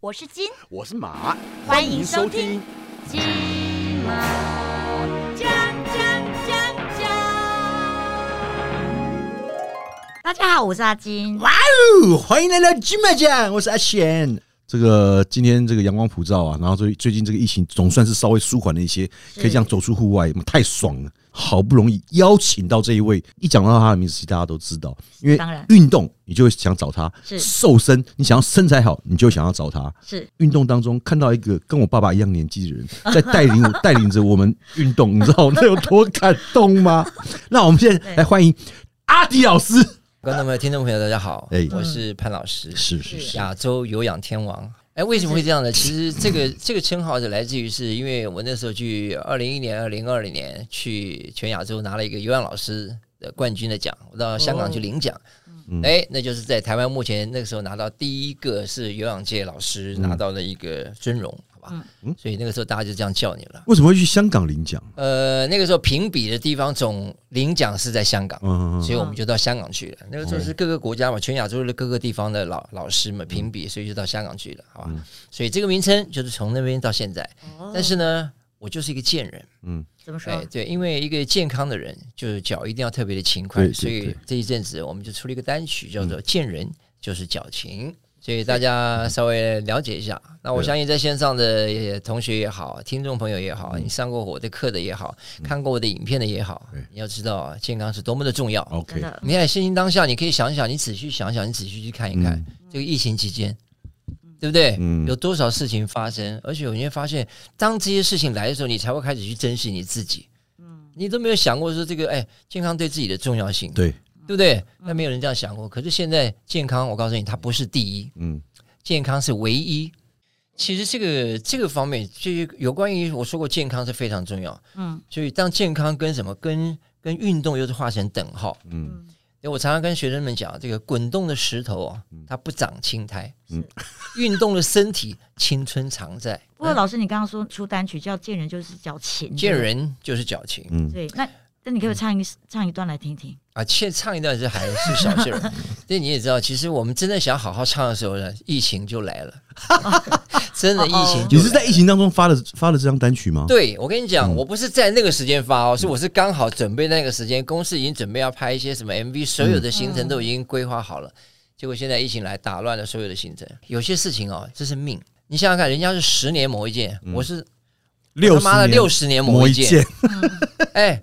我是金，我是马，欢迎收听金马讲讲讲讲。大家好，我是阿金。哇哦，欢迎来到金马奖，我是阿贤。这个今天这个阳光普照啊，然后最最近这个疫情总算是稍微舒缓了一些，可以这样走出户外，太爽了！好不容易邀请到这一位，一讲到他的名字，其实大家都知道，因为当然运动你就会想找他，是瘦身你想要身材好，你就想要找他。是运动当中看到一个跟我爸爸一样年纪的人，在带领我带领着我们运动，你知道那有多感动吗？那我们现在来欢迎阿迪老师。观众朋友、听众朋友，大家好，哎我是潘老师，是是是，亚洲有氧天王。哎，为什么会这样呢？其实这个 这个称号是来自于，是因为我那时候去二零一年、二零二零年去全亚洲拿了一个有氧老师的冠军的奖，我到香港去领奖。嗯哎，那就是在台湾目前那个时候拿到第一个是有氧界老师拿到的一个尊荣，嗯所以那个时候大家就这样叫你了。为什么会去香港领奖？呃，那个时候评比的地方总领奖是在香港。嗯，所以我们就到香港去了。那个时候是各个国家嘛，全亚洲的各个地方的老老师们评比，所以就到香港去了，好吧？所以这个名称就是从那边到现在。但是呢，我就是一个贱人，嗯，怎么说哎，？对，因为一个健康的人，就是脚一定要特别的勤快，所以这一阵子我们就出了一个单曲，叫做《贱人就是脚勤》。所以大家稍微了解一下。那我相信在线上的同学也好，听众朋友也好，你上过我的课的也好，看过我的影片的也好，你要知道啊，健康是多么的重要。OK，你看现今当下，你可以想一想，你仔细想想，你仔细去看一看，嗯。这个疫情期间，对不对？嗯。有多少事情发生？而且你会发现，当这些事情来的时候，你才会开始去珍惜你自己。你都没有想过说这个，哎，健康对自己的重要性，对，对不对？那没有人这样想过。可是现在健康，我告诉你，它不是第一，嗯健康是唯一。其实这个这个方面，就是有关于我说过，健康是非常重要。嗯所以当健康跟什么跟跟运动又是画成等号。嗯对我常常跟学生们讲，这个滚动的石头啊，它不长青苔；嗯运动的身体，青春常在。不过老师，你刚刚说出单曲叫《见人就是矫情》，见人就是矫情嗯，对。那那你给我唱一唱一段来听听？啊！现唱一段是还是小事儿，但你也知道，其实我们真的想好好唱的时候呢，疫情就来了，真的疫情就来了你是在疫情当中发的发的这张单曲吗？，对，我跟你嗯讲，我不是在那个时间发哦，是我是刚好准备那个时间，公司已经准备要拍一些什么 MV，所有的行程都已经规划好了。结果现在疫情来打乱了所有的行程，有些事情哦，这是命。你想想看，人家是十年磨一剑，我是六他妈的六十年磨一剑。，哎，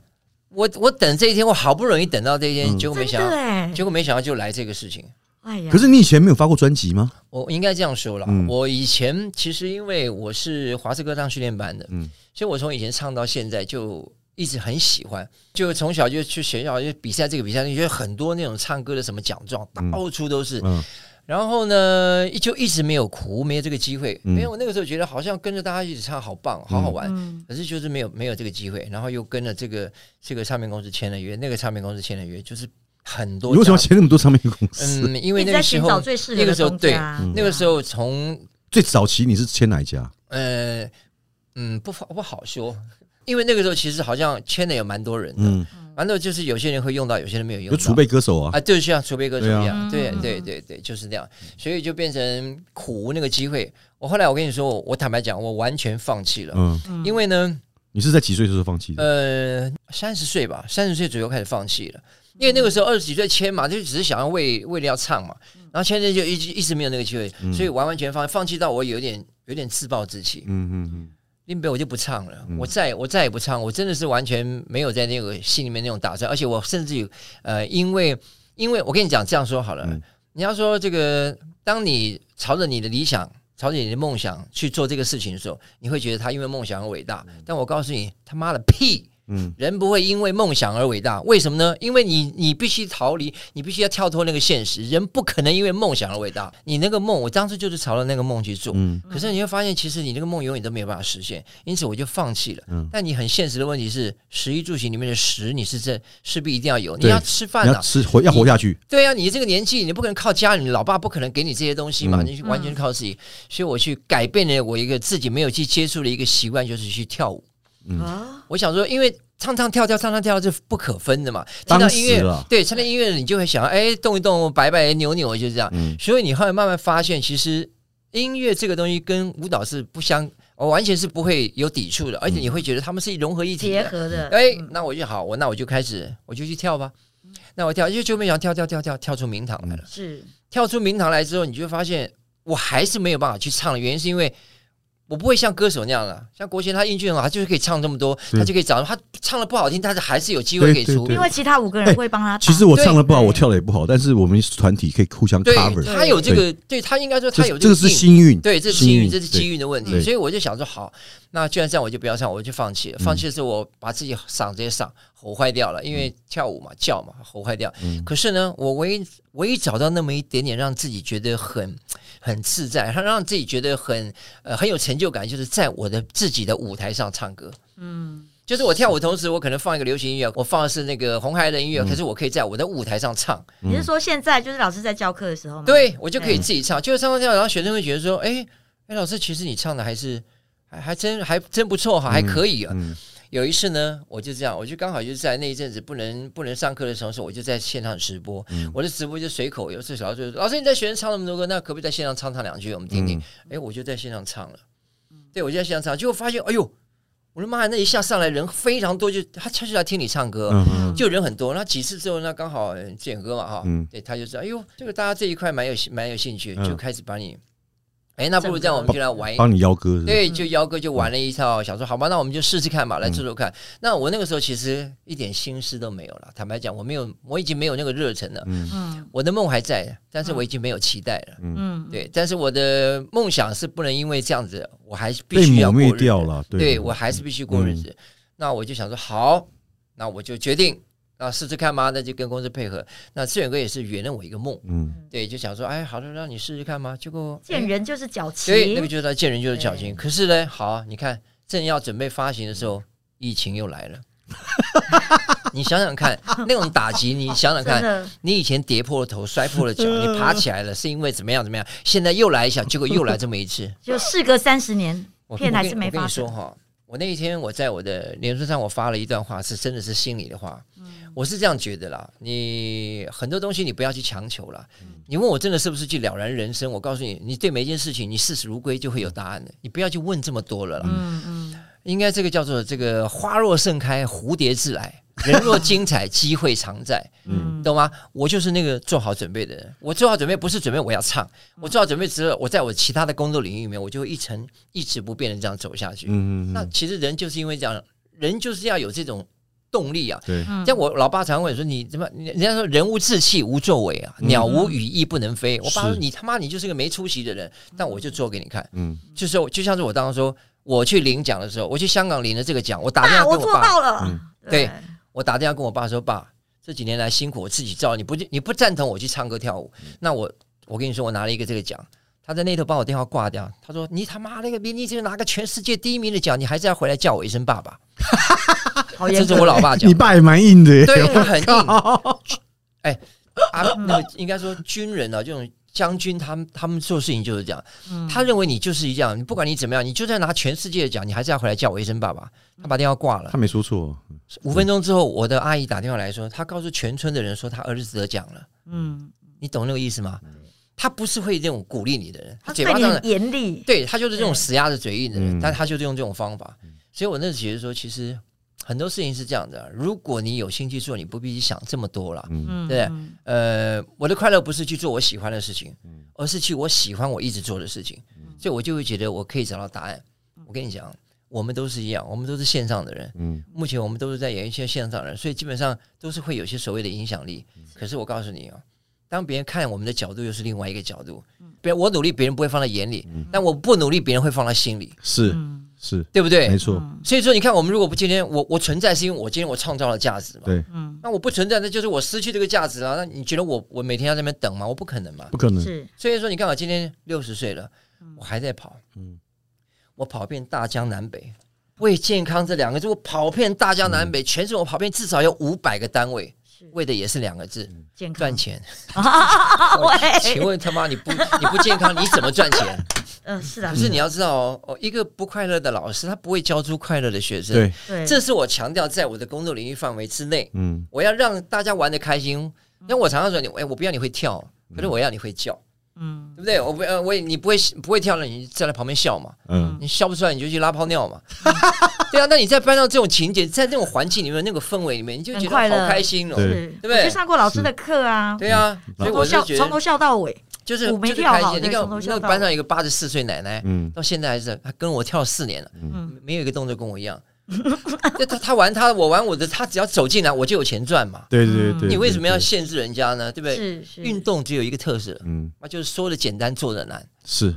我我等这一天，我好不容易等到这一天，嗯。结果没想到，的哎，结果没想到就来这个事情。哎呀，可是你以前没有发过专辑吗？我应该这样说了，嗯。我以前其实因为我是华视歌唱训练班的，嗯。所以我从以前唱到现在就一直很喜欢，就从小就去学校就比赛这个比赛，你觉得很多那种唱歌的什么奖状，到处都是。嗯然后呢，就一直没有哭，没有这个机会。嗯因为我那个时候觉得好像跟着大家一起唱好棒，好好玩。嗯可是就是没有没有这个机会，然后又跟了这个这个唱片公司签了约，那个唱片公司签了约，就是很多你为什么签那么多唱片公司？嗯，因为那个时候找最适合那个时候对那个时候从最早期你是签哪一家？呃，嗯，不好不好说，因为那个时候其实好像签的有蛮多人的，嗯，反正就是有些人会用到，有些人没有用到。有储备歌手啊，啊，就像储备歌手一样，对嗯。对对对，就是这样，所以就变成苦无那个机会。我后来我跟你说，我坦白讲，我完全放弃了，嗯，因为呢，你是在几岁的时候放弃的？呃，三十岁吧，三十岁左右开始放弃了。因为那个时候二十几岁签嘛，就只是想要为为了要唱嘛，然后签着就一直一直没有那个机会，所以完完全放放弃到我有点有点自暴自弃。嗯嗯嗯，林北我就不唱了，我再我再也不唱，我真的是完全没有在那个心里面那种打算，而且我甚至有呃，因为因为我跟你讲这样说好了，嗯。你要说这个，当你朝着你的理想、朝着你的梦想去做这个事情的时候，你会觉得他因为梦想而伟大，但我告诉你，他妈的屁！嗯人不会因为梦想而伟大，为什么呢？因为你你必须逃离，你必须要跳脱那个现实。人不可能因为梦想而伟大。你那个梦，我当时就是朝着那个梦去做，嗯可是你会发现，其实你那个梦永远都没有办法实现，因此我就放弃了。嗯但你很现实的问题是，食衣住行里面的食，你是这势必一定要有，你要吃饭要吃活要活下去，对啊，你这个年纪，你不可能靠家里，你老爸不可能给你这些东西嘛，嗯你完全靠自己。所以我去改变了我一个自己没有去接触的一个习惯，就是去跳舞。啊，我想说，因为唱唱跳跳唱唱跳跳是不可分的嘛。听到音乐，对，听到音乐你就会想，哎，动一动，摆摆，扭扭，就是这样。嗯所以你后来慢慢发现，其实音乐这个东西跟舞蹈是不相，我完全是不会有抵触的，而且你会觉得他们是融合一体的。结合的，哎，嗯那我就好，我那我就开始，我就去跳吧。那我跳，就就没想到跳跳跳跳跳出名堂来了。是跳出名堂来之后，你就会发现我还是没有办法去唱的原因，是因为我不会像歌手那样了。像国贤他音乐很好，他就是可以唱这么多，他就可以找他唱的不好听，但是还是有机会可以出。因为其他五个人会帮他。其实我唱的不好，我跳的也不好，但是我们团体可以互相对 cover。他有这个，对他应该说他有这这个是幸幸运，对，这是幸运，这是机遇的问题。所以我就想说，好，那既然这样，我就不要唱，我就放弃嗯了。放弃的时候，我把自己嗓子也嗓吼坏掉了，因为跳舞嘛，叫嘛，吼坏掉。嗯可是呢，我唯一唯一找到那么一点点让自己觉得很很自在，他让自己觉得很呃很有成就感，就是在我的自己的舞台上唱歌。嗯，就是我跳舞同时，我可能放一个流行音乐，我放的是那个红孩的音乐，嗯可是我可以在我的舞台上唱。你是说现在就是老师在教课的时候吗？，对我就可以自己唱，就是唱唱跳，然后学生会觉得说，哎哎，老师，其实你唱的还是还还真还真不错哈，还可以啊。嗯有一次呢，我就这样，我就刚好就是在那一阵子不能不能上课的时候，我就在线上直播。嗯我的直播就随口，有次小孩就说：“老师，你在学生唱那么多歌，那可不可以在线上唱唱两句，我们听听？”哎、我就在线上唱了。对，我就在线上唱，结果发现，哎呦，我的妈呀！那一下上来人非常多，就他他就来听你唱歌。就人很多，那几次之后，那刚好呃建哥嘛哈，嗯对，他就说，哎呦，这个大家这一块蛮有兴蛮有兴趣，嗯就开始把你，哎，那不如这样，我们就来玩一帮你邀歌是是，对，就邀歌就玩了一套，想说好吧，那我们就试试看吧，来做做看。那我那个时候其实一点心思都没有了，坦白讲，我没有，我已经没有那个热忱了。嗯嗯我的梦还在，但是我已经没有期待了。嗯，对，但是我的梦想是不能因为这样子，我还是必须要过日子掉了。对我还是必须过日子。那我就想说，好，那我就决定，那试试看嘛，那就跟公司配合。那志远哥也是圆了我一个梦，嗯对，就想说，哎，好的，让你试试看嘛。结果见人就是矫情，对，那个就是他见人就是矫对情。可是呢，好啊，你看，正要准备发行的时候，疫情又来了。你想想看，那种打击，你想想看，你以前跌破了头、摔破了脚，你爬起来了，是因为怎么样怎么样？现在又来一下，结果又来这么一次。就事隔三十年，我骗还是我跟我跟没发生。你说哈，我那一天我在我的脸书上我发了一段话，是真的是心里的话。嗯我是这样觉得啦，你很多东西你不要去强求了。嗯你问我真的是不是去了然人生？我告诉你，你对每一件事情你视死如归就会有答案的。你不要去问这么多了啦。嗯嗯，应该这个叫做这个花若盛开，蝴蝶自来；人若精彩，机会常在。嗯懂吗？我就是那个做好准备的人。我做好准备不是准备我要唱，我做好准备之后，我在我其他的工作领域里面，我就会一成一直不变的这样走下去。嗯嗯那其实人就是因为这样，人就是要有这种动力啊。对嗯像我老爸常问说：“你怎么？人家说人无志气无作为啊，鸟无羽翼不能飞。”我爸说：“你他妈你就是个没出息的人。”但我就做给你看，嗯就是我就像是我当时说，我去领奖的时候，我去香港领了这个奖，我打电话跟爸，到了嗯。对我打电话跟我爸说：“爸，这几年来辛苦，我自己照，你不你不赞同我去唱歌跳舞，那我我跟你说，我拿了一个这个奖。”他在那头把我电话挂掉，他说：“你他妈那个，你就拿个全世界第一名的奖，你还是要回来叫我一声爸爸。”好严格这是我老爸讲的，你爸也蛮硬的耶，对他很硬。靠哎，啊，那个应该说军人啊，这种将军，他们他们做事情就是这样。嗯他认为你就是一样，你不管你怎么样，你就算拿全世界的奖，你还是要回来叫我一声爸爸。他把电话挂了他。没说错，五分钟之后，我的阿姨打电话来说，她告诉全村的人说，她儿子得奖了。嗯，你懂那个意思吗？他不是会这种鼓励你的人，他嘴巴上的严厉，对他就是这种死鸭子嘴硬的人，嗯但他就是用这种方法。所以我那时觉得说，其实很多事情是这样的啊，如果你有心去做，你不必去想这么多了。嗯。嗯，对嗯呃，我的快乐不是去做我喜欢的事情，而是去我喜欢我一直做的事情，所以我就会觉得我可以找到答案。我跟你讲，我们都是一样，我们都是线上的人，嗯。目前我们都是在演艺圈线上的人，所以基本上都是会有些所谓的影响力。可是我告诉你啊，当别人看我们的角度又是另外一个角度，别人我努力，别人不会放在眼里，但我不努力，别人会放在心里，是。嗯是对不对没？错，所以说，你看，我们如果不今天我我存在，是因为我今天我创造了价值嘛？对，嗯，那我不存在，那就是我失去这个价值了。那你觉得我我每天要在那边等吗？我不可能嘛。不可能，是所以说，你看我今天六十岁了，我还在跑，嗯我跑遍大江南北，为健康这两个字，我跑遍大江南北，全是我跑遍至少有五百个单位，是为的也是两个字，健康赚钱。请问他妈你不你不健康，你怎么赚钱？嗯，是的，可是你要知道哦，哦，一个不快乐的老师，他不会教出快乐的学生。对，对，这是我强调，在我的工作领域范围之内，嗯我要让大家玩的开心。那我常常说你，哎，我不要你会跳，可是我要你会叫。嗯，对不对？我不呃，我也你不会不会跳了，你站在旁边笑嘛？嗯，你笑不出来，你就去拉泡尿嘛。对啊，那你在班上这种情节，在那种环境里面、那个氛围里面，你就觉得好开心哦。对，对不对我去上过老师的课啊，对啊，所以从头笑我就从头笑到尾，就是舞没就是开心。跳好对你看那个班上有一个八十四岁奶奶，嗯到现在还是她跟我跳四年了，嗯没有一个动作跟我一样。就他他玩他，我玩我的，他只要走进来，我就有钱赚嘛。对对对，你为什么要？限制人家呢？对不对？是是运动只有一个特色，嗯，那就是说的简单，做的难，是，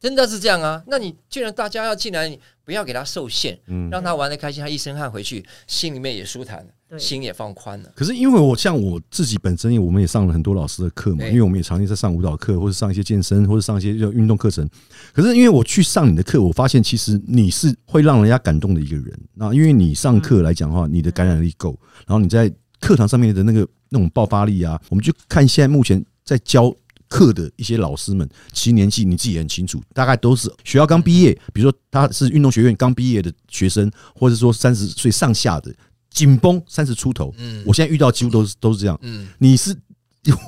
真的是这样啊。那你既然大家要进来，你不要给他受限，嗯。让他玩的开心，他一身汗回去，心里面也舒坦了，心也放宽了。可是因为我像我自己本身，我们也上了很多老师的课嘛，因为我们也长期在上舞蹈课，或者上一些健身，或者上一些运动课程。可是因为我去上你的课，我发现其实你是会让人家感动的一个人。那因为你上课来讲的话，你的感染力够，然后你在课堂上面的那个那种爆发力啊，我们就看现在目前在教。课的一些老师们，其年纪你自己也很清楚，大概都是学校刚毕业，比如说他是运动学院刚毕业的学生，或者说三十岁上下的，紧绷三十出头。嗯我现在遇到几乎都是都是这样。嗯，你是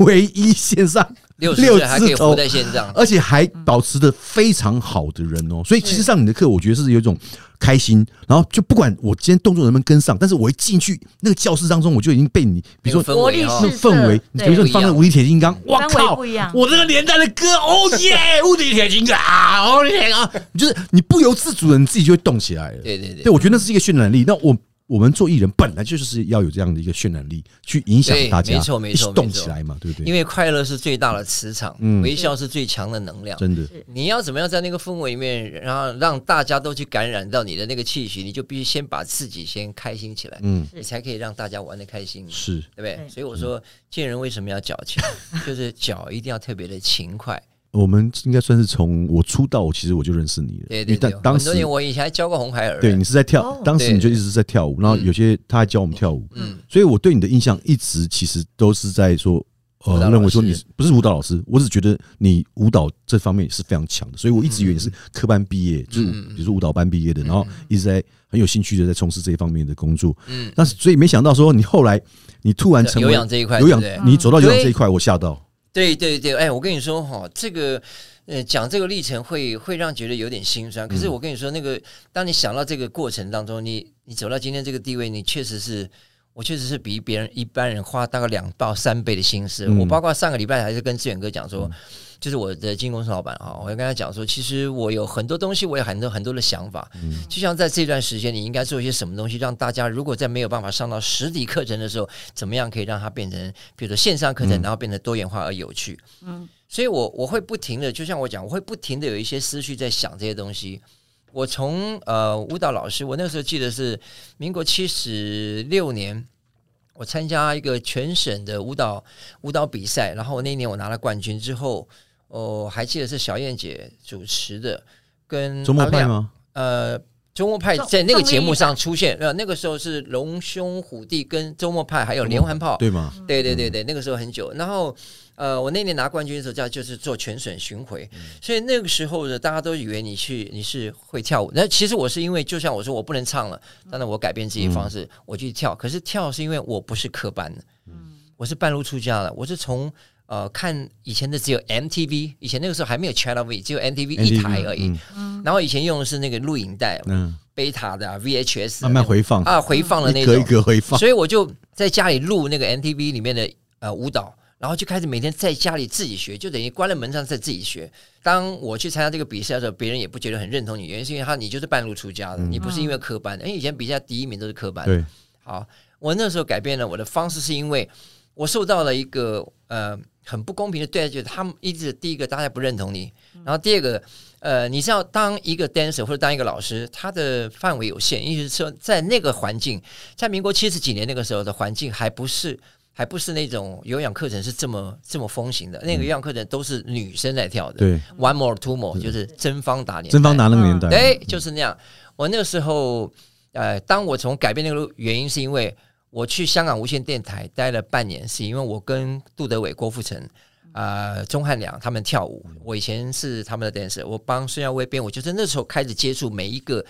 唯一线上，六十六岁还可以字头活在线上，而且还保持的非常好的人哦。所以其实上你的课，我觉得是有一种开心，然后就不管我今天动作能不能跟上，但是我一进去那个教室当中，我就已经被你，比如说活力是那氛围，对比如说你放那个无敌铁金刚，哇靠我这个年代的歌，哦耶，无敌铁金刚，哦耶啊，就是你不由自主的，你自己就会动起来了。对对对对，我觉得那是一个渲染力。那我我们做艺人本来就是要有这样的一个渲染力，去影响大家，没错没错一动起来嘛，对不对？因为快乐是最大的磁场，嗯微笑是最强的能量。真的，你要怎么样在那个氛围里面，然后让大家都去感染到你的那个气息，你就必须先把自己先开心起来，嗯，你才可以让大家玩的开心，是对不对？对所以我说，见人为什么要矫情，就是脚一定要特别的勤快。我们应该算是从我出道，我其实我就认识你了，对对对，当时很多年我以前还教过红孩儿，对你是在跳哦，当时你就一直在跳舞，然后有些他还教我们跳舞，嗯，所以我对你的印象一直其实都是在说，呃，认为说你不是舞蹈老师，我只觉得你舞蹈这方面是非常强的，所以我一直以为你是科班毕业，就比如说舞蹈班毕业的，然后一直在很有兴趣的在从事这一方面的工作。嗯，但是所以没想到说你后来你突然成为有氧这一块有氧你走到有氧这一块，我吓到。对对对，哎，我跟你说哈、这个呃讲这个历程会会让觉得有点心酸。可是我跟你说，那个当你想到这个过程当中，你你走到今天这个地位，你确实是。我确实是比别人一般人花大概两到三倍的心思。嗯我包括上个礼拜还是跟志远哥讲说，就是我的经纪公司老板啊，我要跟他讲说，其实我有很多东西，我有很多很多的想法。嗯就像在这段时间，你应该做一些什么东西，让大家如果在没有办法上到实体课程的时候，怎么样可以让它变成，比如说线上课程，然后变得多元化而有趣。嗯所以我我会不停的，就像我讲，我会不停的有一些思绪在想这些东西。我从呃舞蹈老师，我那个时候记得是民国七十六年，我参加一个全省的舞蹈舞蹈比赛，然后那一年我拿了冠军之后，哦，还记得是小燕姐主持的，跟周末派吗？呃，周末派在那个节目上出现，呃，那个时候是龙兄虎弟跟周末派还有连环炮，对吗？对对对对，那个时候很久。然后呃，我那年拿冠军的时候，叫就是做全省巡回，所以那个时候呢，大家都以为你去你是会跳舞。那其实我是因为，就像我说，我不能唱了，当然我改变自己的方式，我去跳。可是跳是因为我不是科班的，我是半路出家的，我是从。呃，看以前的只有 MTV，以前那个时候还没有 Channel V，只有 MTV 一台而已。嗯然后以前用的是那个录影带，嗯，贝塔的、啊、VHS，慢慢回放，啊，回放的那种一格一，格回放。所以我就在家里录那个 MTV 里面的呃舞蹈，然后就开始每天在家里自己学，就等于关了门上在自己学。当我去参加这个比赛的时候，别人也不觉得很认同你，原因是因为他你就是半路出家的，你不是因为科班的，因为以前比赛第一名都是科班。对，好，我那时候改变了我的方式，是因为我受到了一个呃很不公平的对待，就是他们一直第一个大家不认同你，然后第二个呃你知道当一个 dancer 或者当一个老师，他的范围有限，意思是说在那个环境，在民国七十几年那个时候的环境还不是。还不是那种有氧课程是这么这么风行的，那个有氧课程都是女生在跳的。对，one more two more 就是真方打年，真方打那个年代，对，就是那样。我那个时候，呃，当我从改变那个原因，是因为我去香港无线电台待了半年，是因为我跟杜德伟、郭富城、呃钟汉良他们跳舞。我以前是他们的 dancer，我帮孙耀威编舞，就是那时候开始接触每一个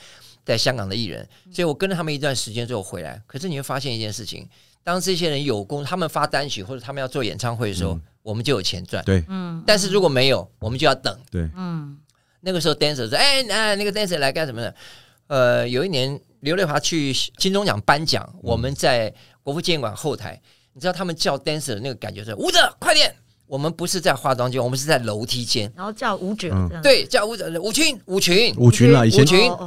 在香港的艺人，所以我跟了他们一段时间之后回来。可是你会发现一件事情，当这些人有功，他们发单曲或者他们要做演唱会的时候，我们就有钱赚。对嗯但是如果没有，我们就要等。对，嗯，那个时候 dancer 说：“哎，那那个 dancer 来干什么呢？”呃，有一年刘瑞华去金钟奖颁奖，我们在国父纪念馆后台，你知道他们叫 dancer 的那个感觉是舞者快点。我们不是在化妆间，我们是在楼梯间。然后叫舞者嗯，对，叫舞者舞群舞群，舞群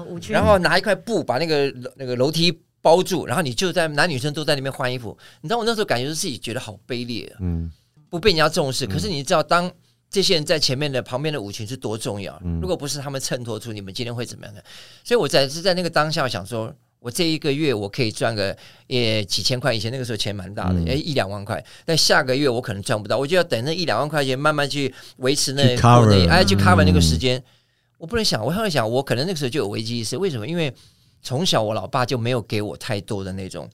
舞群，然后拿一块布把那个那个楼梯包住，然后你就在男女生都在那边换衣服。你知道我那时候感觉是自己觉得好卑劣啊，嗯不被人家重视。可是你知道，当这些人在前面的旁边的舞群是多重要，如果不是他们衬托出你们今天会怎么样的？所以我在是在那个当下想说。我这一个月我可以赚个也几千块，以前那个时候钱蛮大的，哎、一两万块。但下个月我可能赚不到，我就要等那一两万块钱慢慢去维持那去 cover 那哎去 cover 那个嗯时间。我不能想，我后来想，我可能那个时候就有危机意识。为什么？因为从小我老爸就没有给我太多的那种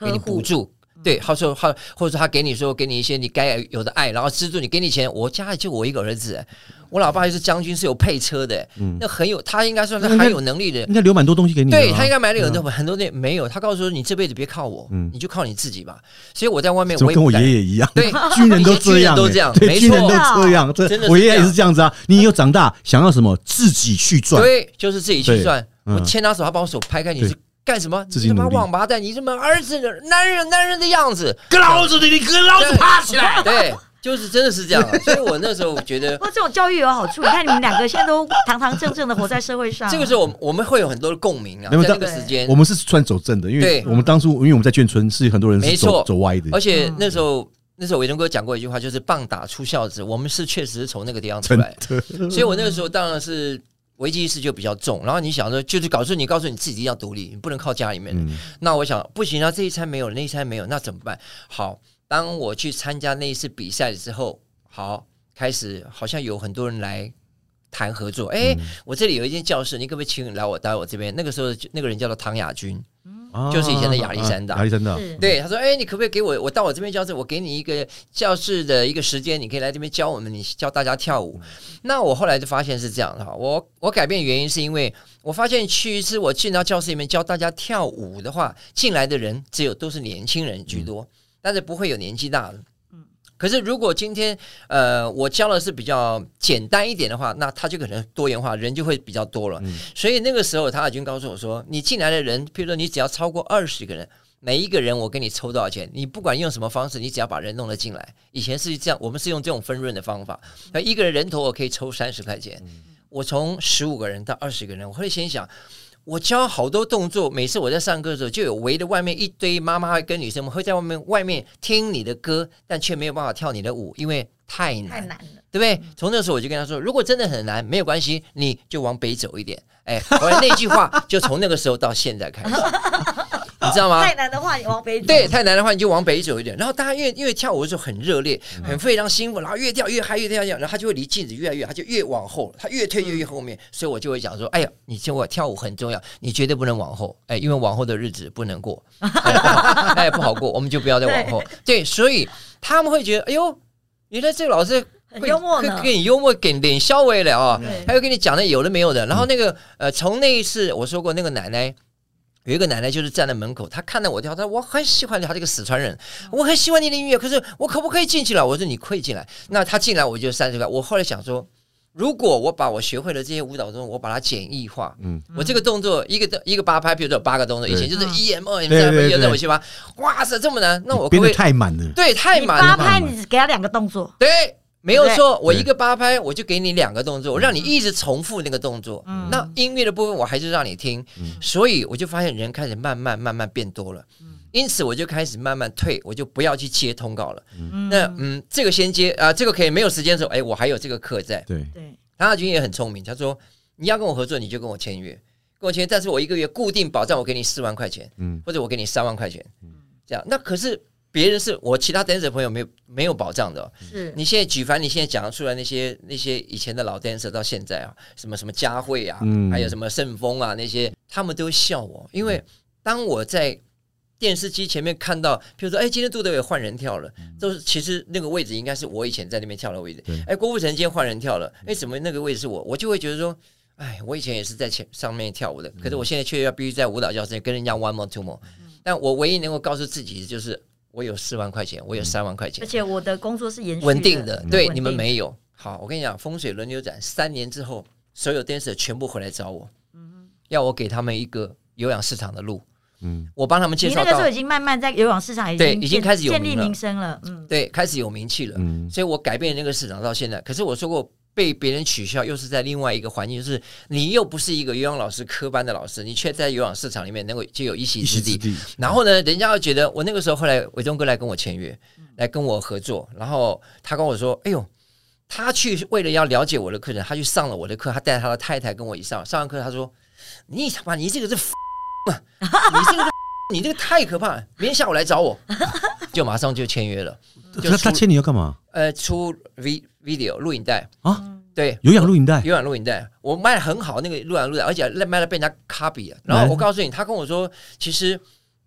给你补助。对，他说他或者说他给你说给你一些你该有的爱，然后资助你，给你钱。我家里就我一个儿子，我老爸又是将军，是有配车的，那很有，他应该算是很有能力的。应该留蛮多东西给你。对他应该买了很嗯多很多那没有，他告诉说你这辈子别靠我，嗯你就靠你自己吧。所以我在外面怎么跟我爷爷一样？对 军人都这样都这样没对，军人都这样。这真的我爷爷也是这样子啊。你以后长大想要什么，自己去赚。对，就是自己去对赚。嗯我牵他手，他把我手拍开，你是干什么？你他妈王八蛋！你这么儿子男人男人的样子，跟老子的，你跟老子爬起来！对，就是真的是这样啊。所以我那时候觉得不，过这种教育有好处，你看你们两个现在都堂堂正正的活在社会上，这个时候我们我们会有很多的共鸣啊，没有在那个时间我，们是算走正的，因为对我们当初因为我们在眷村是很多人是走没错走歪的，而且嗯那时候那时候伟忠哥讲过一句话，就是棒打出孝子。我们是确实是从那个地方出来，的。所以我那个时候当然是。危机意识就比较重，然后你想说，就是告诉你，告诉你自己一定要独立，你不能靠家里面。嗯那我想不行啊，这一餐没有，那一餐没有，那怎么办？好，当我去参加那一次比赛的时候，好，开始好像有很多人来谈合作。哎、我这里有一间教室，你可不可以请你来我待我这边？那个时候那个人叫做唐亚军，就是以前的亚历山大啊亚历山大，对，他说：“哎，你可不可以给我，我到我这边教室，我给你一个教室的一个时间，你可以来这边教我们，你教大家跳舞。那我后来就发现是这样的哈，我我改变原因是因为我发现去一次我进到教室里面教大家跳舞的话，进来的人只有都是年轻人居多，但是不会有年纪大的。嗯可是如果今天呃我教的是比较简单一点的话，那他就可能多元化，人就会比较多了。所以那个时候他已经告诉我说，你进来的人，譬如说你只要超过二十个人。每一个人我给你抽多少钱，你不管用什么方式，你只要把人弄了进来。以前是这样，我们是用这种分润的方法，那一个人人头我可以抽三十块钱。我从十五个人到二十个人，我会先想，我教好多动作，每次我在上课的时候，就有围着外面一堆妈妈跟女生们会在外面外面听你的歌，但却没有办法跳你的舞，因为太难，太难了。对不对？从那时候我就跟他说，如果真的很难，没有关系，你就往北走一点。哎，后来那句话就从那个时候到现在开始，你知道吗？太难的话，你往北走。对，太难的话你就往北走一点。然后大家因为因为跳舞的时候很热烈，很非常兴奋，然后越跳越嗨，越跳越，然后他就会离镜子越来越，他就越往后，他越退越越后面。所以我就会讲说，哎呀，你听我跳舞很重要，你绝对不能往后，哎，因为往后的日子不能过，哎，不好，哎不好过，我们就不要再往后。对，所以他们会觉得，哎呦，原来这个老师。很幽默会呢给你幽默，给脸笑微了啊、对还有跟你讲的有的没有的。然后那个呃，从那一次我说过，那个奶奶有一个奶奶就是站在门口，她看到我跳，她说我很喜欢你她这个四川人，我很喜欢你的音乐，可是我可不可以进去了？我说你可以进来。那她进来我就三十块。我后来想说。如果我把我学会的这些舞蹈中，我把它简易化，嗯嗯，我这个动作一个一个八拍，比如说有八个动作，以前就是嗯一 M 二 M 对三 M 一 M 七八，哇塞，这么难，那我可编的不可以？太满了。对，太满了。八拍，你只给他两个动作，对，没有错，我一个八拍，我就给你两个动作，我让你一直重复那个动作。嗯那音乐的部分我还是让你听，所以我就发现人开始慢慢慢慢变多了。因此我就开始慢慢退，我就不要去接通告了。嗯那嗯，这个先接啊、这个可以没有时间的时候，哎，我还有这个课在。对，对，唐亚军也很聪明，他说你要跟我合作，你就跟我签约，跟我签约，但是我一个月固定保障我给你四万块钱，嗯或者我给你三万块钱，这样。那可是别人是我其他 dancer 朋友没有没有保障的哦、是。你现在举凡你现在讲出来那些那些以前的老 dancer 到现在啊，什么什么佳慧啊，嗯。还有什么盛峰啊那些，他们都笑我，因为当我在电视机前面看到，比如说，哎，今天杜德伟换人跳了，都是其实那个位置应该是我以前在那边跳的位置。对。哎，郭富城今天换人跳了，哎，怎么那个位置是我？我就会觉得说，哎，我以前也是在前上面跳舞的，可是我现在却要必须在舞蹈教室跟人家 one more two more。但我唯一能够告诉自己的就是，我有四万块钱，我有三万块钱而，且我的工作是延续稳定的。对，你们定没有。好，我跟你讲，风水轮流转，三年之后，所有 dancer 全部回来找我，嗯要我给他们一个有氧市场的路。嗯，我帮他们介绍那个时候已，经慢慢在有氧市场已经对已经开始有建立名声了，嗯，对，开始有名气了。嗯所以我改变那个市场到现在。可是我说过，被别人取笑，又是在另外一个环境，就是你又不是一个游泳老师科班的老师，你却在游泳市场里面能够就有一席之地。然后呢，人家又觉得我那个时候，后来伟忠哥来跟我签约，来跟我合作，然后他跟我说：“哎呦。”他去为了要了解我的课程，他去上了我的课，他带他的太太跟我一上，上完课他说：“你他妈你这个是啊，你这个是你这个太可怕了，明天下午来找我，就马上就签约了。就他他签你要干嘛呃，出 V video 录影带，啊？对，有氧录影带，有氧录影带，我卖的很好，那个录氧录影带，而且卖了被人家 copy 了。然后我告诉你，他跟我说，其实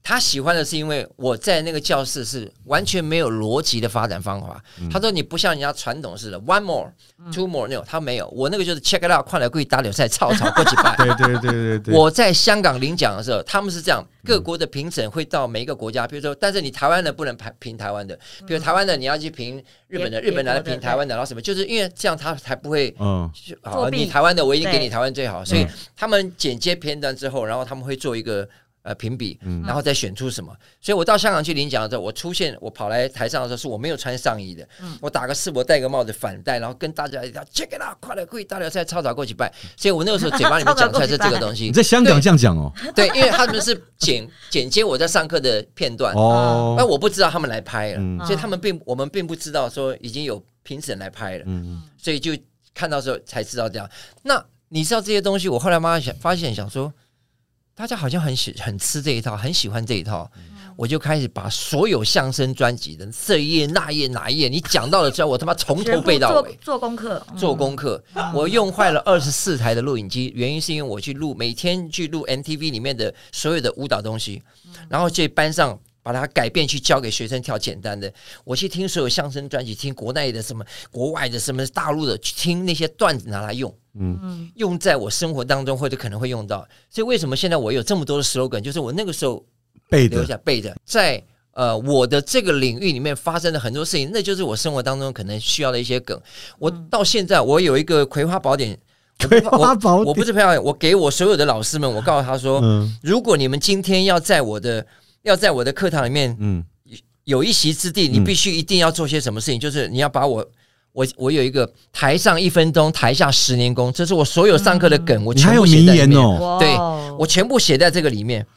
他喜欢的是因为我在那个教室是完全没有逻辑的发展方法。他说你不像人家传统似的 one more two more 那种，他没有，我那个就是 check it out，快来跪打柳赛，操操过几拜。对对对对对，我在香港领奖的时候，他们是这样，各国的评审会到每一个国家，比如说，但是你台湾的不能评评台湾的，比如台湾的你要去评日本的，日本的来的评台湾的，然后什么，就是因为这样他才不会。嗯。就好，你台湾的我一定给你台湾最好，所以嗯他们剪接片段之后，然后他们会做一个呃评比，嗯然后再选出什么。所以我到香港去领奖的时候，我出现我跑来台上的时候，是我没有穿上衣的，我打个士博，戴个帽子反戴，然后跟大家一样 check it out，快来跪大辽赛操场过去拜。所以我那个时候嘴巴里面讲出来是这个东西你。在香港这样讲哦对，因为他们是剪剪接我在上课的片段，哦那我不知道他们来拍了，嗯所以他们并我们并不知道说已经有评审来拍了，嗯所以就看到时候才知道这样。那你知道这些东西，我后来妈想发现想说，大家好像很喜很吃这一套，很喜欢这一套。我就开始把所有相声专辑的这一页、那一页、哪一页，你讲到了之后，我他妈从头背到尾。做功课，嗯。做功课，我用坏了二十四台的录影机，原因是因为我去录每天去录 MTV 里面的所有的舞蹈东西，然后去班上把它改变去教给学生跳简单的。我去听所有相声专辑，听国内的什么、国外的什么、大陆的，去听那些段子拿来用。嗯用在我生活当中，或者可能会用到，所以为什么现在我有这么多的 slogan，就是我那个时候背的下背的，在呃我的这个领域里面发生的很多事情，那就是我生活当中可能需要的一些梗。我到现在我有一个葵花宝典，葵花宝典我我不是葵花宝，我给我所有的老师们，我告诉他说，嗯如果你们今天要在我的要在我的课堂里面嗯有一席之地，你必须一定要做些什么事情，就是你要把我。我我有一个台上一分钟，台下十年功，这是我所有上课的梗，我全部写在里面。对哦我全部写在这个里面，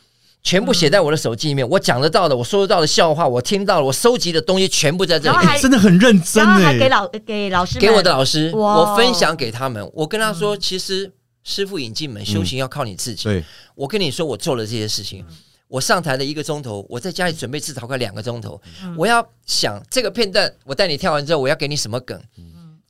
全部写在我的手机里面。我讲得到的，我说得到的笑话，我听到了，我收集的东西全部在这里真的很认真然后还给哎，老给老师给我的老师，我分享给他们。我跟他说，其实师傅引进门，修行要靠你自己。对，我跟你说，我做了这些事情。我上台的一个钟头，我在家里准备至少快两个钟头。我要想这个片段，我带你跳完之后，我要给你什么梗？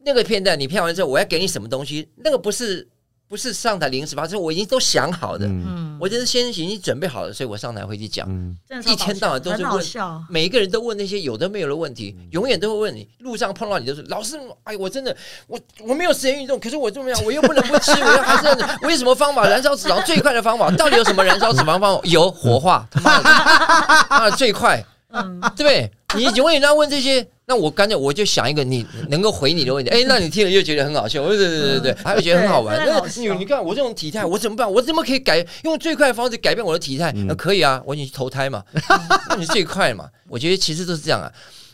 那个片段你跳完之后，我要给你什么东西？那个不是不是上台临时发，是我已经都想好的。嗯嗯，我就是先已经准备好了，所以我上台会去讲。嗯一天到晚都是问，每一个人都问那些有的没有的问题，永远都会问你。路上碰到你都是老师，哎，我真的我我没有时间运动，可是我这么样，我又不能不吃，我要还是要 我有什么方法燃烧脂肪最快的方法？到底有什么燃烧脂肪方法？有火化，他妈的，妈 的最快，嗯，对不对？你永远要问这些，那我干脆我就想一个你能够回你的问题。哎，那你听了又觉得很好笑，对对对对对，还会觉得很好玩。那你你看我这种体态，我怎么办？我怎么可以改用最快的方式改变我的体态？那可以啊，我已经去投胎嘛，那你最快嘛。我觉得其实都是这样啊。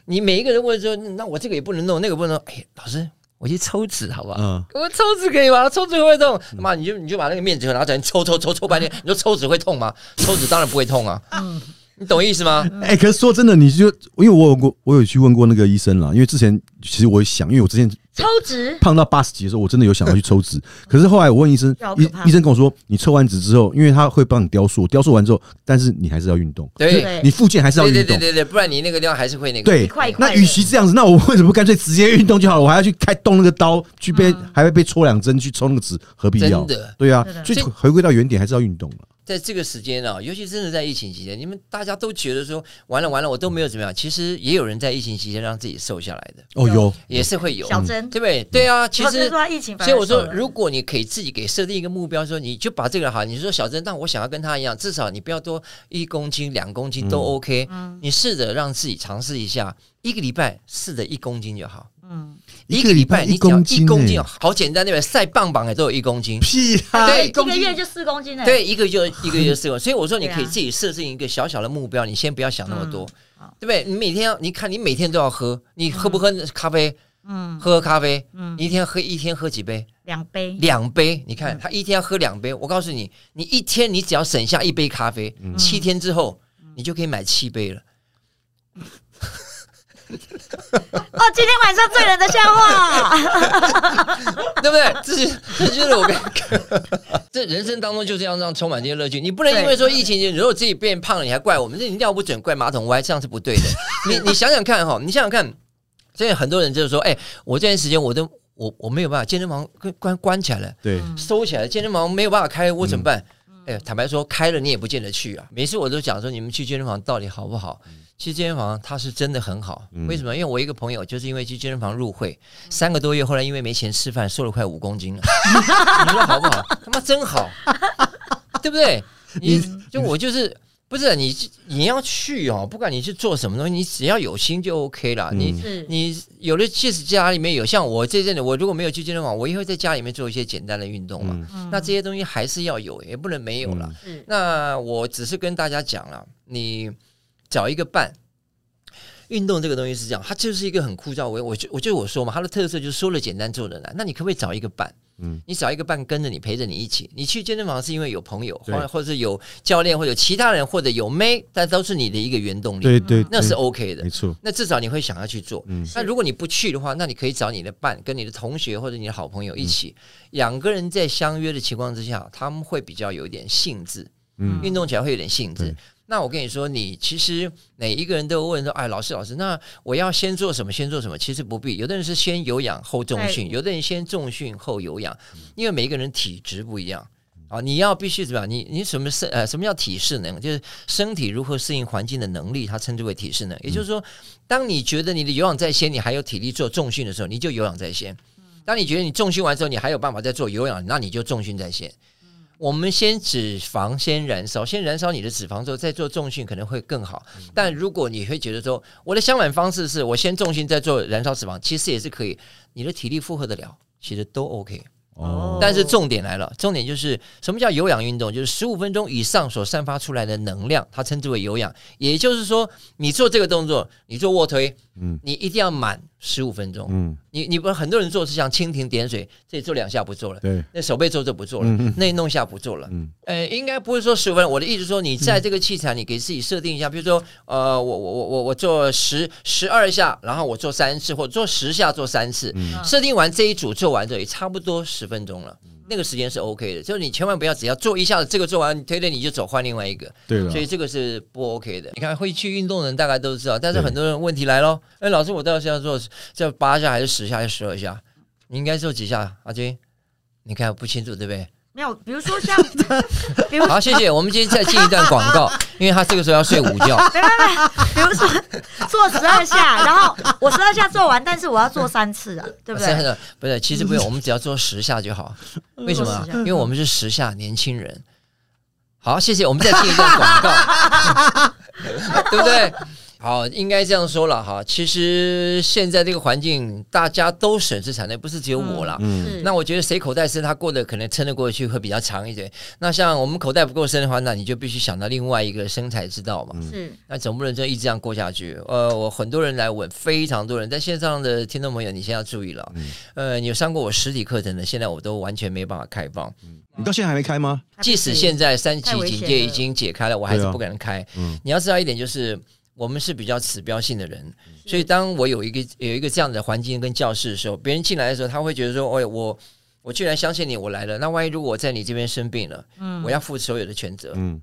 你每一个人问说，那我这个也不能弄，那个不能弄。哎，老师，我去抽脂好不好？嗯，我抽脂可以吗？抽脂会不会痛？妈，你就你就把那个面纸盒拿起来抽抽抽抽半天，你说抽脂会痛吗？抽脂当然不会痛啊。你懂意思吗？哎，可是说真的，你就因为我有过，我有去问过那个医生啦，因为之前其实我也想，因为我之前抽脂胖到八十几的时候，我真的有想要去抽脂，可是后来我问医生医医生跟我说，你抽完脂之后，因为他会帮你雕塑，雕塑完之后，但是你还是要运动，对就你附件还是要对对运动。对对对，不然你那个地方还是会那个。对一块一，块那与其这样子，那我为什么不干脆直接运动就好了？我还要去开动那个刀，去被还会被戳两针去抽那个脂，何必要真？的对啊，所以回归到原点还是要运动了。在这个时间啊，尤其真的在疫情期间，你们大家都觉得说完了完了，我都没有怎么样。其实也有人在疫情期间让自己瘦下来的，哦有，也是会有，小珍，对不对？对啊，其实说疫情所以我说，如果你可以自己给设定一个目标，说你就把这个好，你说小珍，但我想要跟他一样，至少你不要多一公斤、两公斤都 OK。嗯。你试着让自己尝试一下，一个礼拜试着一公斤就好。嗯，一个礼拜你公斤一一公斤，欸。好简单，对不对？晒棒棒也都有一公斤。屁啊，对一公斤。一个月就四公斤呢，，对，一个就一个月就四个，所以我说你可以自己设定一个小小的目标，你先不要想那么多嗯，对不对？你每天要，你看你每天都要喝，你喝不喝咖啡？嗯。喝咖啡，嗯，你一天喝一天喝几杯？两杯，两杯，你看嗯。他一天要喝两杯，我告诉你，你一天你只要省下一杯咖啡，嗯。七天之后你就可以买七杯了。哦，今天晚上醉人的笑话，对不对？这是这就是我跟 这人生当中就这样让充满这些乐趣。你不能因为说疫情，如果自己变胖了，你还怪我们，这你尿不准怪马桶歪，这样是不对的。你你想想看哈，你想想看，现在很多人就是说，哎，我这段时间我都我我没有办法，健身房关关关起来了，对，收起来了，健身房没有办法开，我怎么办？嗯哎，坦白说，开了你也不见得去啊。每次我都讲说，你们去健身房到底好不好？其实健身房它是真的很好，嗯为什么？因为我一个朋友就是因为去健身房入会三个多月，后来因为没钱吃饭，瘦了快五公斤了。你说好不好？他妈真好，对不对？你就我就是不是你你要去哦，不管你去做什么东西，你只要有心就 OK 了。你你有的即使家里面有，像我这阵子，我如果没有去健身房，我也会在家里面做一些简单的运动嘛。那这些东西还是要有，也不能没有了。是那我只是跟大家讲了，你找一个伴。运动这个东西是这样，它就是一个很枯燥。我我就我就我说嘛，它的特色就是说了简单，做的难。那你可不可以找一个伴？嗯你找一个伴跟着你，陪着你一起。你去健身房是因为有朋友，或或者是有教练，或者有其他人，或者有妹，但都是你的一个原动力。对对，那是 OK 的没。错，那至少你会想要去做。嗯那如果你不去的话，那你可以找你的伴、跟你的同学或者你的好朋友一起，两个人在相约的情况之下，他们会比较有一点兴致，嗯运动起来会有点兴致对。那我跟你说，你其实每一个人都问说，哎，老师老师，那我要先做什么？先做什么？其实不必，有的人是先有氧后重训，有的人先重训后有氧，因为每一个人体质不一样。啊，你要必须怎么样？你你什么是呃什么叫体适能？就是身体如何适应环境的能力，它称之为体适能。也就是说，当你觉得你的有氧在先，你还有体力做重训的时候，你就有氧在先；当你觉得你重训完之后，你还有办法再做有氧，那你就重训在先。我们先脂肪先燃烧，先燃烧你的脂肪之后再做重训可能会更好。但如果你会觉得说，我的相反方式是我先重训再做燃烧脂肪，其实也是可以，你的体力负荷得了，其实都 OK。哦，但是重点来了，重点就是什么叫有氧运动？就是十五分钟以上所散发出来的能量，它称之为有氧。也就是说，你做这个动作，你做卧推，嗯你一定要满十五分钟。嗯，你你不很多人做是像蜻蜓点水，这里做两下不做了，对，那手背做就不做了，嗯嗯那弄一下不做了。嗯呃，应该不是说十五分钟。我的意思说，你在这个器材，你给自己设定一下，比如说，呃，我我我我我做十十二下，然后我做三次，或者做十下做三次，嗯设定完这一组做完之后，也差不多十分钟了。那个时间是 OK 的，就是你千万不要只要做一下子这个做完，你推推你就走换另外一个，对了所，以这个是不 OK 的。你看会去运动的人大概都知道，但是很多人问题来咯，哎，老师我到底是要做这八下还是十下还是十二下？你应该做几下？阿军，你看不清楚对不对？没有，比如说像，比如好，谢谢。我们今天再进一段广告，因为他这个时候要睡午觉。没没没，比如说做十二下，然后我十二下做完，但是我要做三次啊，对不对？真的不是，其实不用，我们只要做十下就好。为什么因为我们是时下年轻人。好，谢谢。我们再进一段广告，对不对？好，应该这样说了哈。其实现在这个环境，大家都省吃俭用，不是只有我啦。嗯那我觉得谁口袋深，他过得可能撑得过去，会比较长一点。那像我们口袋不够深的话，那你就必须想到另外一个生财之道嘛。是那总不能就一直这样过下去。呃，我很多人来问，非常多人在线上的听众朋友，你现在要注意了。嗯呃，你有上过我实体课程的，现在我都完全没办法开放。嗯你到现在还没开吗？即使现在三级警戒已经解开了，我还是不敢开。嗯你要知道一点，就是我们是比较指标性的人，所以当我有一个有一个这样的环境跟教室的时候，别人进来的时候，他会觉得说：“哎，我我居然相信你，我来了。那万一如果我在你这边生病了，嗯我要负所有的全责。嗯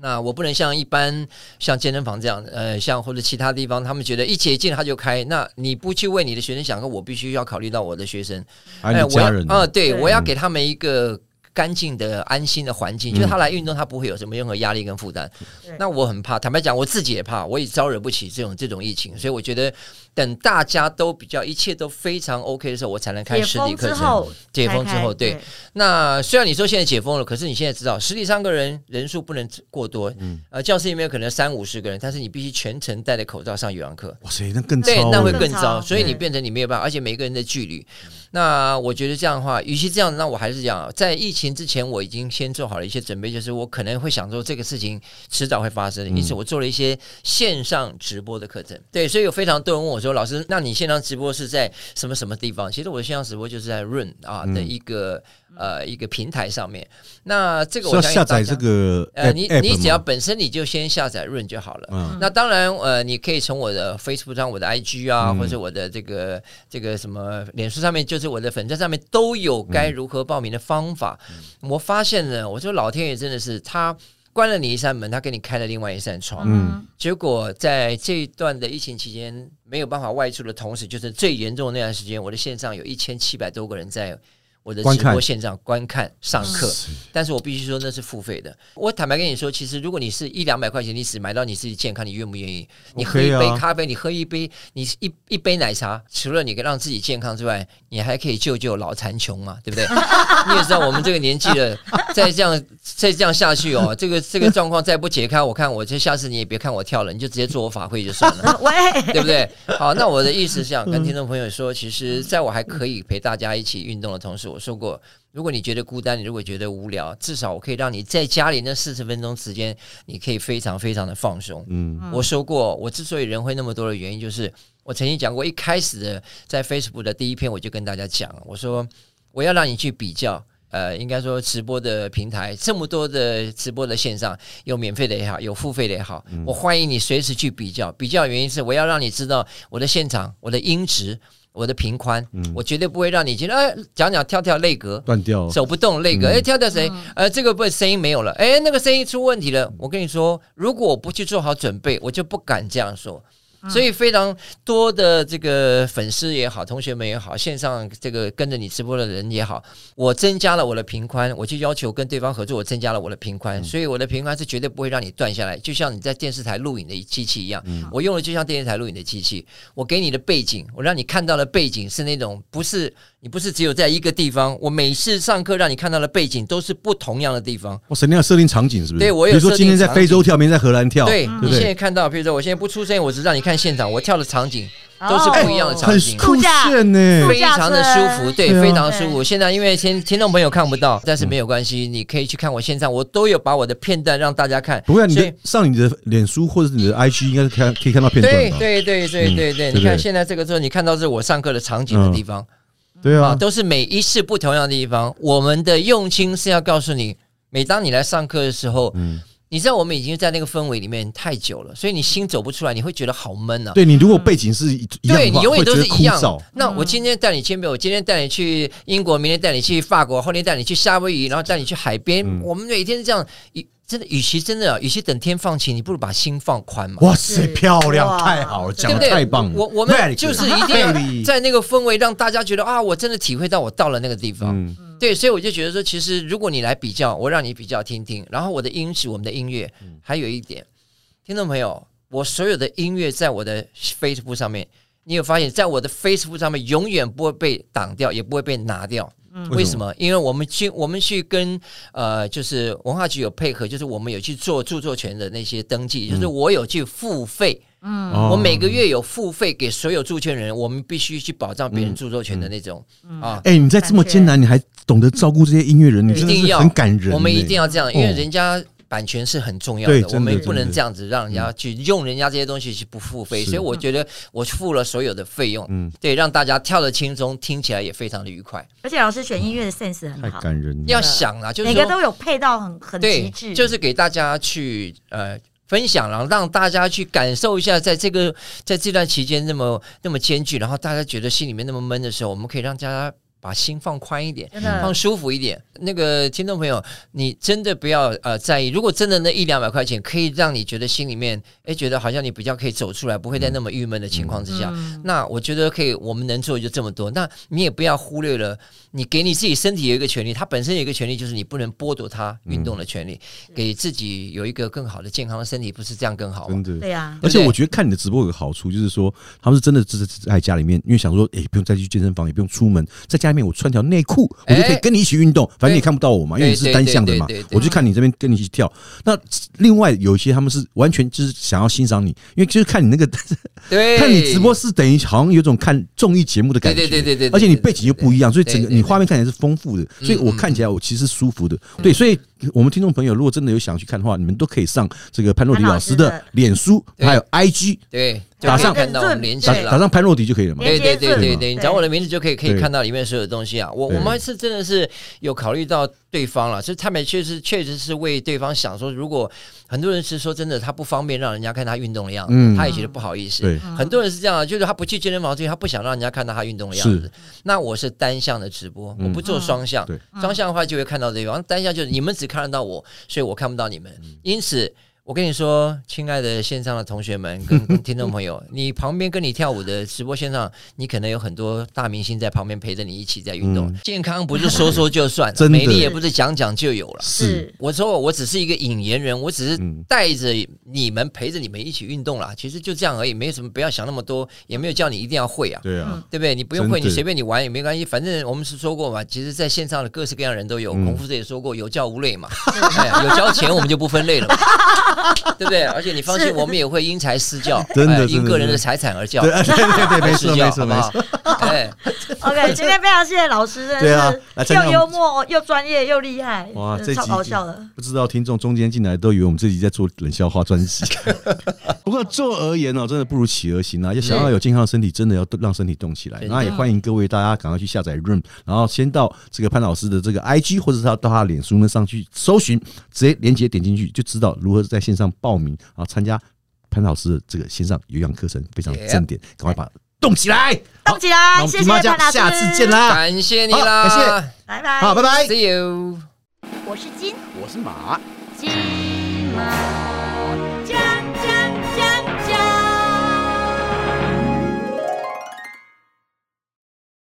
那我不能像一般像健身房这样，呃，像或者其他地方，他们觉得一解禁他就开。那你不去为你的学生想，我必须要考虑到我的学生，还有你我要家人啊、对对我要给他们一个干净的、安心的环境，就是他来运动，他不会有什么任何压力跟负担对。那我很怕，坦白讲，我自己也怕，我也招惹不起这种这种疫情，所以我觉得等大家都比较一切都非常 OK 的时候，我才能开实体课程。解封之后对那虽然你说现在解封了，可是你现在知道实体上个人人数不能过多，嗯呃，教室里面有可能三五十个人，但是你必须全程戴着口罩上语文课。哇塞，那更对，超欸那会更更糟，所以你变成你没有办法，而且每个人的距离。那我觉得这样的话，与其这样，那我还是讲，在疫情之前，我已经先做好了一些准备，就是我可能会想说这个事情迟早会发生，因此我做了一些线上直播的课程。对，所以有非常多人问我说：“老师，那你线上直播是在什么什么地方？”其实我的线上直播就是在润啊的一个呃一个平台上面。那这个我是要下载这个呃，你你只要本身你就先下载润就好了。嗯那当然，呃，你可以从我的 Facebook 上、我的 IG 啊，嗯或者我的这个这个什么脸书上面，就是我的粉站上面都有该如何报名的方法。我发现呢，我说老天爷真的是他。关了你一扇门，他给你开了另外一扇窗。嗯结果在这一段的疫情期间没有办法外出的同时，就是最严重的那段时间，我的线上有一千七百多个人在我的直播线上观看上课。但是我必须说那是付费的。我坦白跟你说，其实如果你是一两百块钱，你只买到你自己健康，你愿不愿意？你喝一杯咖啡，你喝一杯，你一一杯奶茶，除了你让自己健康之外，你还可以救救老残穷嘛，对不对？你也知道我们这个年纪了，再这样 再这样下去哦，这个这个状况再不解开，我看我这下次你也别看我跳了，你就直接做我法会就算了。喂，对不对？好，那我的意思是想跟听众朋友说，其实在我还可以陪大家一起运动的同时，我说过，如果你觉得孤单，你如果觉得无聊，至少我可以让你在家里那四十分钟时间，你可以非常非常的放松。嗯我说过，我之所以人会那么多的原因，就是我曾经讲过，一开始的在 Facebook 的第一篇我就跟大家讲，我说我要让你去比较。呃，应该说直播的平台这么多的直播的线上，有免费的也好，有付费的也好，我欢迎你随时去比较。比较的原因是我要让你知道我的现场、我的音质、我的平宽，我绝对不会让你觉得哎讲讲跳跳肋格，断掉，走不动那个，嗯哎，跳跳谁？呃，这个不声音没有了，哎，那个声音出问题了。我跟你说，如果我不去做好准备，我就不敢这样说。所以非常多的这个粉丝也好，同学们也好，线上这个跟着你直播的人也好，我增加了我的频宽，我就要求跟对方合作，我增加了我的频宽，所以我的频宽是绝对不会让你断下来，就像你在电视台录影的机器一样，我用的就像电视台录影的机器，我给你的背景，我让你看到的背景是那种不是你不是只有在一个地方，我每次上课让你看到的背景都是不同样的地方。哇塞，你要设定场景是不是？对我有比如说今天在非洲跳，明天在荷兰跳，对你现？在看到，比如说我现在不出声，我只让你看现场，我跳的场景都是不一样的场很景。酷炫呢，非常的舒服，对，非常舒服。现在因为听听众朋友看不到，但是没有关系，你可以去看我线上，我都有把我的片段让大家看。不会啊，你的上你的脸书或者是你的 IG 应该是看可以看到片段？对对对对嗯对对，对不对你看现在这个时候，你看到是我上课的场景的地方啊，对啊，都是每一次不同样的地方。我们的用心是要告诉你，每当你来上课的时候，嗯，你知道我们已经在那个氛围里面太久了，所以你心走不出来，你会觉得好闷啊。对你如果背景是一一样的话，对你永远都是一样。那我今天带你去没有？我今天带你去英国，明天带你去法国，后天带你去夏威夷，然后带你去海边。嗯我们每天是这样，与真的，与其真的，与其等天放晴，你不如把心放宽嘛。哇塞，漂亮，太好了，讲的？太棒了。我我们就是一定要在那个氛围，让大家觉得啊，我真的体会到我到了那个地方。嗯对，所以我就觉得说，其实如果你来比较，我让你比较听听，然后我的音质，我们的音乐，嗯还有一点，听众朋友，我所有的音乐在我的 Facebook 上面，你有发现，在我的 Facebook 上面永远不会被挡掉，也不会被拿掉。为什么？因为我们去我们去跟呃，就是文化局有配合，就是我们有去做著作权的那些登记，就是我有去付费，嗯，哦。我每个月有付费给所有著作权人，我们必须去保障别人著作权的那种、啊。哎，你在这么艰难，你还懂得照顾这些音乐人，你真的是一定要很感人呢。我们一定要这样，因为哦人家版权是很重要的，我们不能这样子让人家去用人家这些东西去不付费。所以我觉得我付了所有的费用，嗯对，让大家跳的轻松，听起来也非常的愉快。而且老师选音乐的 sense 很好，感人了。要想啊，就是每个都有配到很很极，致，就是给大家去呃。分享，然后让大家去感受一下，在这个在这段期间那么那么艰巨，然后大家觉得心里面那么闷的时候，我们可以让大家把心放宽一点，放舒服一点。那个听众朋友，你真的不要呃在意，如果真的那一两百块钱可以让你觉得心里面哎觉得好像你比较可以走出来，不会在那么郁闷的情况之下，嗯那我觉得可以，我们能做的就这么多。那你也不要忽略了，你给你自己身体有一个权利，它本身有一个权利，就是你不能剥夺它运动的权利，给自己有一个更好的健康的身体，不是这样更好吗。对呀，而且我觉得看你的直播有个好处，就是说他们是真的只是在家里面，因为想说，哎、不用再去健身房，也不用出门，在家里面我穿条内裤，我就可以哎跟你一起运动，反正你看不到我嘛，因为你是单向的嘛我就看你这边跟你一起跳。那另外有一些他们是完全就是想要欣赏你，因为就是看你那个 看你直播是等于好像有种看综艺节目的感觉，对对对对而且你背景又不一样，所以整个你画面看起来是丰富的，所以我嗯看起来我其实舒服的。对，所以我们听众朋友如果真的有想去看的话，你们都可以上这个潘若迪老师的脸书还有 IG，对，就打上可以看到我们连接打。打上潘若迪就可以了嘛。对对对对对对，你找我的名字就可以可以看到里面所有的东西啊。我我们是真的是有考虑到对方了，所以他们确实确实是为对方想说，如果很多人是说真的他不方便让人家看他运动的样子，嗯他也觉得不好意思。对很多人是这样啊，就是他不去健身房，所以他不想让人家看到他运动的样子。那我是单向的直播，嗯我不做双向。双向的话就会看到对方，单向就是你们只看得到我，所以我看不到你们。嗯因此，我跟你说，亲爱的线上的同学们跟 跟听众朋友，你旁边跟你跳舞的直播线上，你可能有很多大明星在旁边陪着你一起在运动。嗯健康不是说说就算，真美丽也不是讲讲就有了。是，我说我只是一个引言人，我只是嗯带着你们陪着你们一起运动啦。其实就这样而已，没有什么，不要想那么多，也没有叫你一定要会啊。对啊，对不对？你不用会，你随便你玩也没关系。反正我们是说过嘛，其实在线上的各式各样的人都有。嗯孔夫子也说过，有教无类嘛。哎，有交钱我们就不分类了嘛，对不对？而且你放心，我们也会因材施教，真的因个人的财产而教，对 对对对，没错没错好不好没错。？哎，OK，今天非常谢谢老师，真对啊又幽默又专业又厉害，哇，这超这集搞笑的。不知道听众中间进来都以为我们这集在做冷笑话专辑。不过做而言哦，真的不如起而行啊！要想要有健康的身体，真的要让身体动起来。那也欢迎各位大家赶快去下载 Room，然后先到这个潘老师的这个 IG 或者是到到他脸书呢上去搜寻，直接连接点进去就知道如何在线上报名啊参加潘老师的这个线上有氧课程，非常正点，赶快把它动起来！动起来，谢谢潘老师，下次见，啦！感谢你啦，感谢拜拜，好，拜拜。，See you。我是金我是马。金毛。